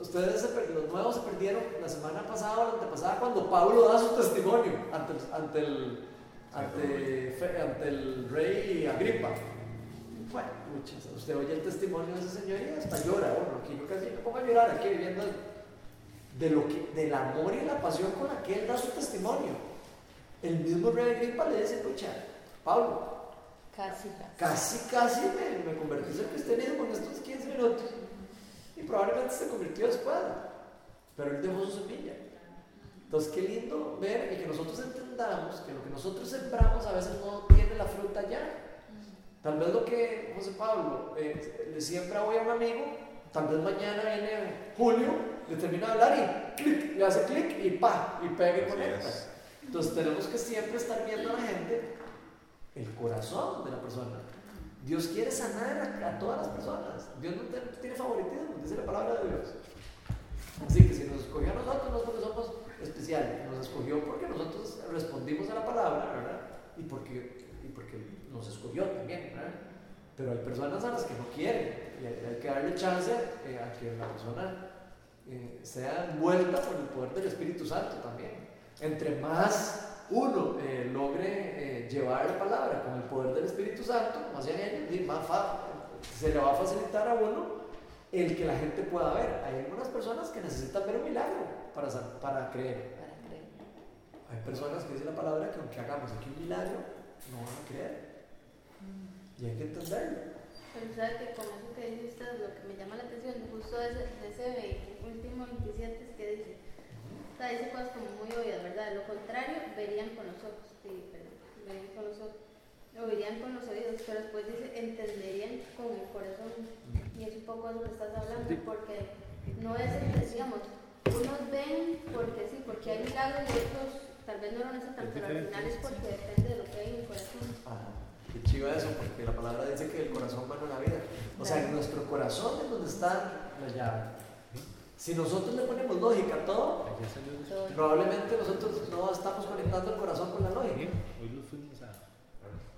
Ustedes, los nuevos se perdieron la semana pasada o la antepasada cuando Pablo da su testimonio ante el, ante el, ante el rey Agripa. Bueno, muchas, usted oye el testimonio de ese señor y hasta llora. Bueno, aquí yo casi me pongo a llorar aquí viviendo de lo que, del amor y la pasión con la que él da su testimonio. El mismo rey Agripa le dice, pucha, Pablo, Casi, casi, casi me, me convertí en cristianismo en estos 15 minutos. Y probablemente se convirtió después. Pero él dejó su semilla. Entonces, qué lindo ver y que nosotros entendamos que lo que nosotros sembramos a veces no tiene la fruta ya. Tal vez lo que José Pablo eh, le siembra hoy a un amigo, tal vez mañana viene Julio, le termina de hablar y clic, le hace clic y pa, y pega y conecta. es. Entonces, tenemos que siempre estar viendo a la gente el corazón de la persona. Dios quiere sanar a, todas las personas. Dios no tiene favoritismo, dice la palabra de Dios. Así que si nos escogió a nosotros, no es porque somos especiales, nos escogió porque nosotros respondimos a la palabra, ¿verdad? Y porque, y porque nos escogió también, ¿verdad? Pero hay personas a las que no quieren y hay, hay que darle chance eh, a que la persona eh, sea envuelta por el poder del Espíritu Santo también. Entre más uno eh, logre eh, llevar la palabra con el poder del Espíritu Santo, más allá de ello, y más se le va a facilitar a uno el que la gente pueda ver. Hay algunas personas que necesitan ver un milagro para, para creer. para creer. Hay personas que dice la palabra que aunque hagamos aquí un milagro, no van a creer. Y hay que entenderlo. Pero sabe que con eso que dice usted, lo que me llama la atención, justo de ese, de ese ve- último 27 es que dice, sea, dice cosas como muy obvias, ¿verdad? Lo contrario, verían con los ojos, sí, perdón, verían con los ojos, oirían con los oídos, pero después dice, entenderían con el corazón. Y es un poco de lo que estás hablando, porque no es, digamos, unos ven porque sí, porque hay milagros y otros tal vez no lo necesitan, pero al final es porque depende de lo que hay en el corazón. Ajá. Qué chiva eso, porque la palabra dice que el corazón va en la vida. O sea, en nuestro corazón es donde está la llave. Si nosotros le ponemos lógica a todo, probablemente nosotros no estamos conectando el corazón con la lógica. Hoy lo fuimos a.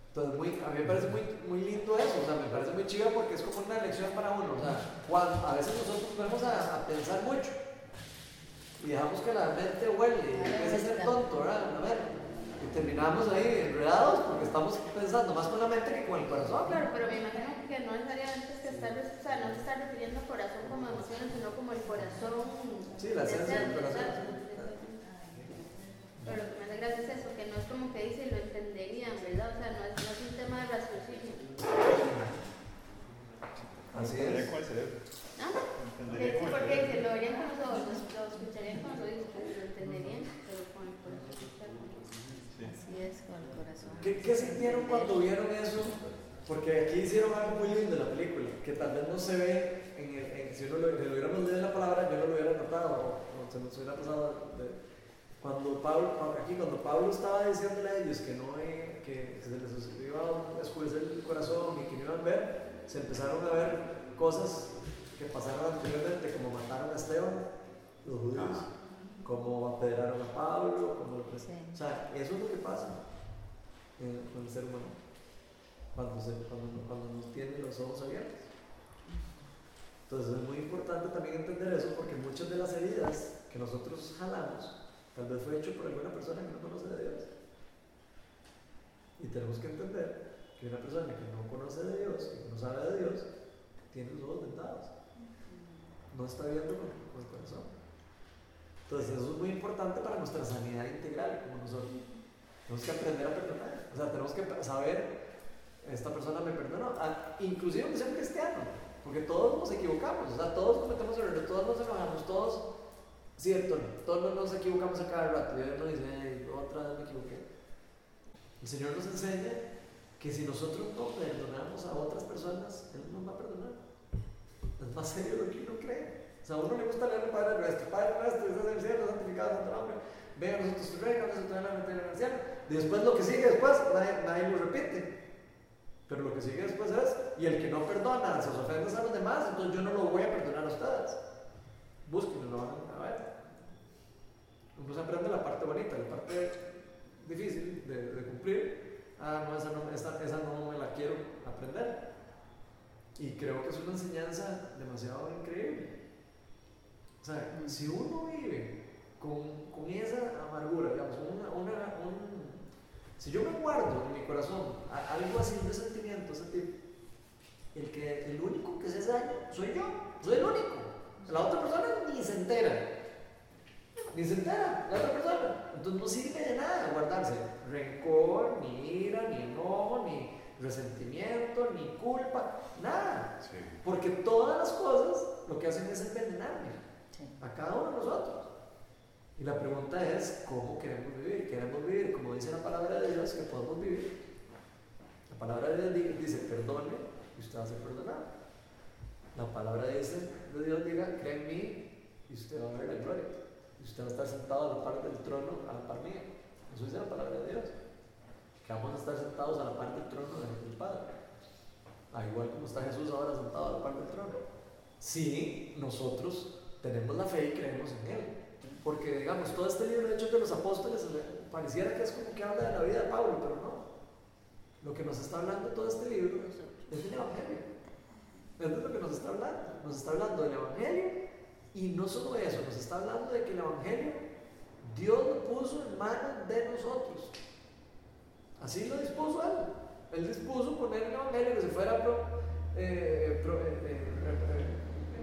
Entonces, muy, a mí me parece muy, muy lindo eso, o sea, me parece muy chiva porque es como una lección para uno. O sea, cuando, a veces nosotros vamos a, a pensar mucho y dejamos que la mente huele y empieza a ser tonto, ¿verdad? A ver, y terminamos ahí enredados porque estamos pensando más con la mente que con el corazón. Claro, pero me imagino que no necesariamente es que estar, o sea, no se está refiriendo al corazón como emociones, sino como el corazón. Sí, la esencia del corazón. Pero lo que me hace gracia es eso, que no es como que dice lo entenderían, ¿verdad? O sea, no es, no es un tema de raciocinio. Así es. con el cerebro. ¿Ah? Entendería Sí, porque dice, lo oirían con los ojos, lo, escucharían con los oídos, lo entenderían, pero con el corazón. Sí. Así es, con el corazón. ¿Qué, ¿Qué sintieron cuando vieron eso? Porque aquí hicieron algo muy lindo en la película, que tal vez no se ve, en el, en- si uno lo, si lo hubiéramos leído en la palabra, yo no lo hubiera notado, o, o se nos hubiera pasado. de- cuando Pablo, aquí cuando Pablo estaba diciéndole a ellos que no eh, que se les iba a escurecer el corazón y que no iban a ver, se empezaron a ver cosas que pasaron anteriormente, como mataron a Esteban, los judíos, como apedrearon a Pablo, como lo- Sí. o sea, eso es lo que pasa con el ser humano cuando, se, cuando, nos tiene los ojos abiertos. Entonces es muy importante también entender eso porque muchas de las heridas que nosotros jalamos tal vez fue hecho por alguna persona que no conoce de Dios. Y tenemos que entender que una persona que no conoce de Dios, que no sabe de Dios, tiene los ojos vendados. No está viendo con el corazón. Entonces eso es muy importante para nuestra sanidad integral como nosotros. Tenemos que aprender a perdonar. O sea, tenemos que saber, esta persona me perdonó, ah, inclusive que sea un cristiano, porque todos nos equivocamos, o sea, todos cometemos errores, todos nos enojamos, todos, cierto, todos nos equivocamos a cada rato. Y nos dice, "Hey, otra vez me equivoqué. El Señor nos enseña que si nosotros no perdonamos a otras personas, Él nos va a perdonar. Es más serio de lo que uno cree. O sea, a uno le gusta leer el Padre Nuestro. Padre Nuestro, estás en el cielo, santificado sea tu nombre. Venga a nosotros tu reino, te la mente en el después lo que sigue después, nadie, nadie lo repite. Pero lo que sigue después es, y el que no perdona sus ofensas a los demás, entonces yo no lo voy a perdonar a ustedes. Búsquenlo, lo a ver. Uno se aprende la parte bonita, la parte difícil de, cumplir. Ah, no esa, no, esa, esa no me la quiero aprender. Y creo que es una enseñanza demasiado increíble. O sea, si uno vive con, con esa amargura, digamos, una, una, un, si yo me guardo en mi corazón algo así, un resentimiento, ese tipo, el, que, el único que se hace daño soy yo, soy el único. La otra persona ni se entera, ni se entera, la otra persona. Entonces no sirve de nada guardarse rencor, ni ira, ni enojo, ni resentimiento, ni culpa, nada. Sí. Porque todas las cosas lo que hacen es envenenarme a cada uno de nosotros. Y la pregunta es, ¿cómo queremos vivir? ¿Queremos vivir como dice la palabra de Dios que podemos vivir? La palabra de Dios di- dice, perdone y usted va a ser perdonado. La palabra de Dios diga, cree en mí y usted va a ver la gloria. Y usted va a estar sentado a la par del trono, a la par mía. Eso dice la palabra de Dios. Que vamos a estar sentados a la par del trono del Padre. Ah, igual como está Jesús ahora sentado a la par del trono. Si nosotros tenemos la fe y creemos en Él. Porque, digamos, todo este libro de Hechos de los Apóstoles eh, pareciera que es como que habla de la vida de Pablo, pero no. Lo que nos está hablando todo este libro es del Evangelio. Es de lo que nos está hablando. Nos está hablando del Evangelio y no solo eso, nos está hablando de que el Evangelio Dios lo puso en manos de nosotros. Así lo dispuso Él. Él dispuso poner el Evangelio que se fuera pro, eh, pro- eh,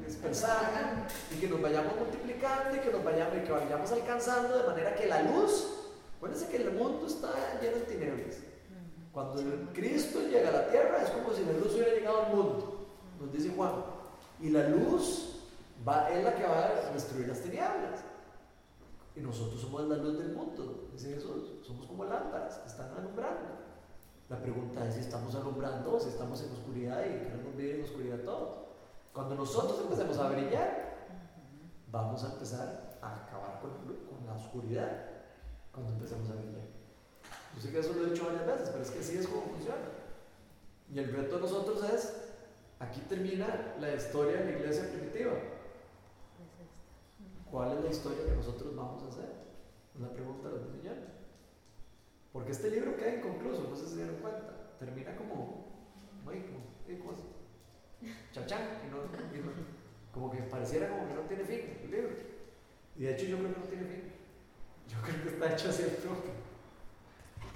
dispersando y que nos vayamos multiplicando y que nos vayamos, y que vayamos alcanzando de manera que la luz, acuérdense que el mundo está lleno de tinieblas. Cuando el Cristo llega a la tierra es como si la luz hubiera llegado al mundo, nos dice Juan. Y la luz va, es la que va a destruir las tinieblas. Y nosotros somos la luz del mundo, dice Jesús. Somos como lámparas que están alumbrando. La pregunta es si estamos alumbrando o si estamos en oscuridad y queremos vivir en oscuridad todos. Cuando nosotros empecemos a brillar, vamos a empezar a acabar con, la oscuridad. Cuando empecemos a brillar. Yo sé que eso lo he dicho varias veces, pero es que así es como funciona. Y el reto de nosotros es, aquí termina la historia de la iglesia primitiva. ¿Cuál es la historia que nosotros vamos a hacer? La pregunta de los señores. Porque este libro queda inconcluso, no sé si se dieron cuenta. Termina como, como, ¿qué cosa? Chachán, y no, no- como que pareciera como que no tiene fin el libro. Y de hecho yo creo que no tiene fin. Yo creo que está hecho así el truco.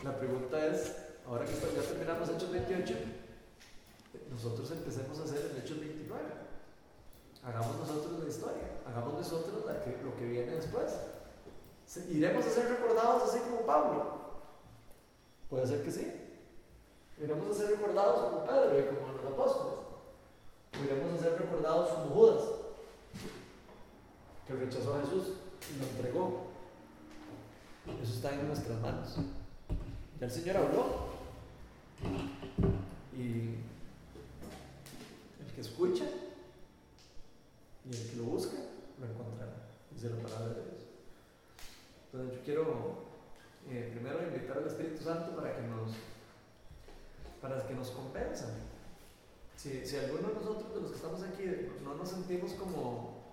La pregunta es, ahora que ya terminamos Hechos 28, nosotros empecemos a hacer el Hechos 29. Hagamos nosotros la historia, hagamos nosotros la que- lo que viene después. ¿Iremos a ser recordados así como Pablo? Puede ser que sí. Iremos a ser recordados como Pedro y como los apóstoles. A ser recordados como Judas, que rechazó a Jesús y lo entregó. Eso está en nuestras manos. Ya el Señor habló. Y el que escucha y el que lo busca, lo encontrará. Dice la palabra de Dios. Entonces yo quiero eh, primero invitar al Espíritu Santo para que nos, para que nos convenza. Si, si alguno de nosotros, de los que estamos aquí, no nos sentimos como,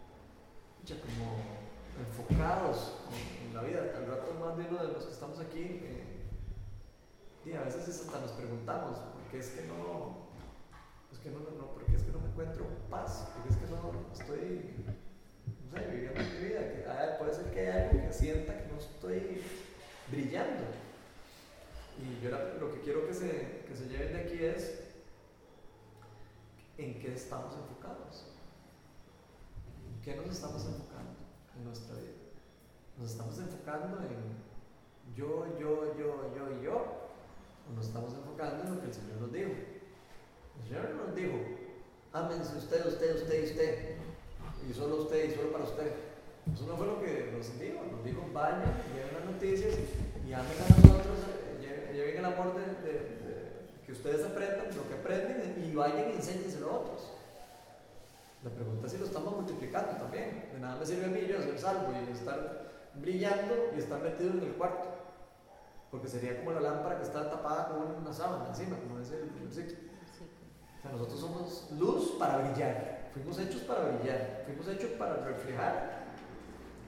como enfocados en, la vida, al rato más de uno de los que estamos aquí, eh, y a veces hasta nos preguntamos, ¿por qué es que no, Es que no, no, no, porque es que no me encuentro paz, porque es que no estoy, no viviendo mi vida, ah, puede ser que haya algo que sienta que no estoy brillando. Y yo lo que quiero que se, que se lleven de aquí es en qué estamos enfocados. ¿En qué nos estamos enfocando en nuestra vida? ¿Nos estamos enfocando en yo, yo, yo, yo y yo? ¿O nos estamos enfocando en lo que el Señor nos dijo? El Señor no nos dijo, ámense usted, usted, usted y usted, y solo usted y solo para usted. Eso no fue lo que nos dijo, nos dijo, vayan, lleven las noticias y amen a nosotros, eh, lleven, el amor de- de- que ustedes aprendan, lo que aprenden y vayan y enséñenselo a otros. La pregunta es si lo estamos multiplicando también. De nada me sirve a mí yo ser salvo y estar brillando y estar metido en el cuarto. Porque sería como la lámpara que está tapada con una sábana encima, como dice el versículo. O sea, nosotros somos luz para brillar. Fuimos hechos para brillar. Fuimos hechos para reflejar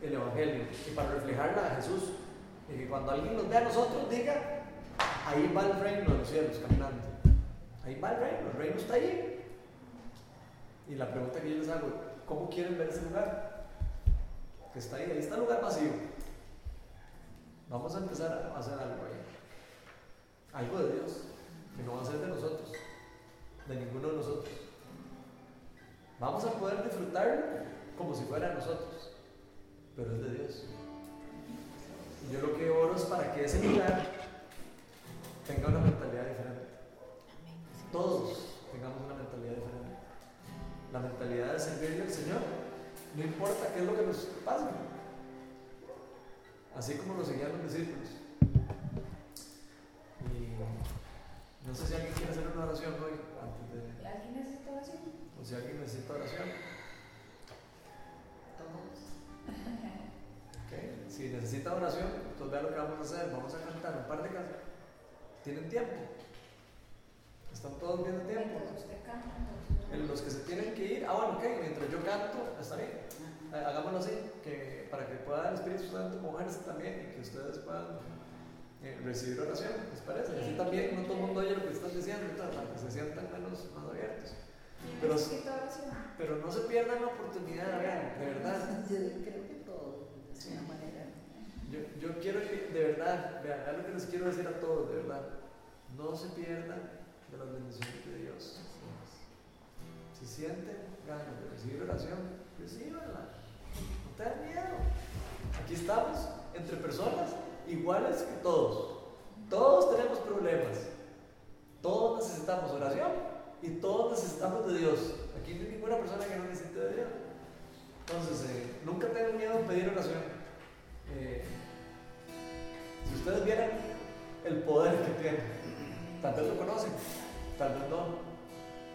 el Evangelio y para reflejarla a Jesús. Y que cuando alguien nos vea a nosotros, diga, ahí va el reino de los cielos caminando. Ahí va el reino, el reino está ahí. Y la pregunta que yo les hago, ¿cómo quieren ver ese lugar? Que está ahí, ahí está el lugar vacío. Vamos a empezar a hacer algo ahí. Algo de Dios, que no va a ser de nosotros, de ninguno de nosotros. Vamos a poder disfrutarlo como si fuera de nosotros, pero es de Dios. Y yo lo que oro es para que ese lugar tenga una mentalidad diferente. Todos tengamos una mentalidad diferente. La mentalidad de servirle al Señor, no importa qué es lo que nos pase. Así como lo seguían los discípulos. Y no sé si alguien quiere hacer una oración hoy, antes de. ¿Alguien necesita oración? O si alguien necesita oración. Todos. Ok, Si necesita oración, entonces vea lo que vamos a hacer. Vamos a cantar un par de canciones. ¿Tienen tiempo? ¿Están todos viendo tiempo? En los que se tienen que ir, ah, bueno, ok, mientras yo canto, está bien. Hagámoslo así, que para que pueda el Espíritu Santo mojarse también y que ustedes puedan eh, recibir oración, ¿les parece? Así también no todo el mundo oye lo que están diciendo, para que se sientan menos más abiertos. Pero, pero no se pierdan la oportunidad, de verdad. Yo creo que todos, de alguna manera. Yo, quiero que, de verdad, vean, lo que les quiero decir a todos, de verdad. No se pierdan de las bendiciones de Dios. Si sienten ganas de recibir oración, recíbanla. No tengan miedo. Aquí estamos entre personas iguales que todos. Todos tenemos problemas. Todos necesitamos oración y todos necesitamos de Dios. Aquí no hay ninguna persona que no necesite de Dios. Entonces, eh, nunca tengan miedo de pedir oración. Eh, si ustedes vieran el poder que tiene, tal vez lo conocen, tal vez no,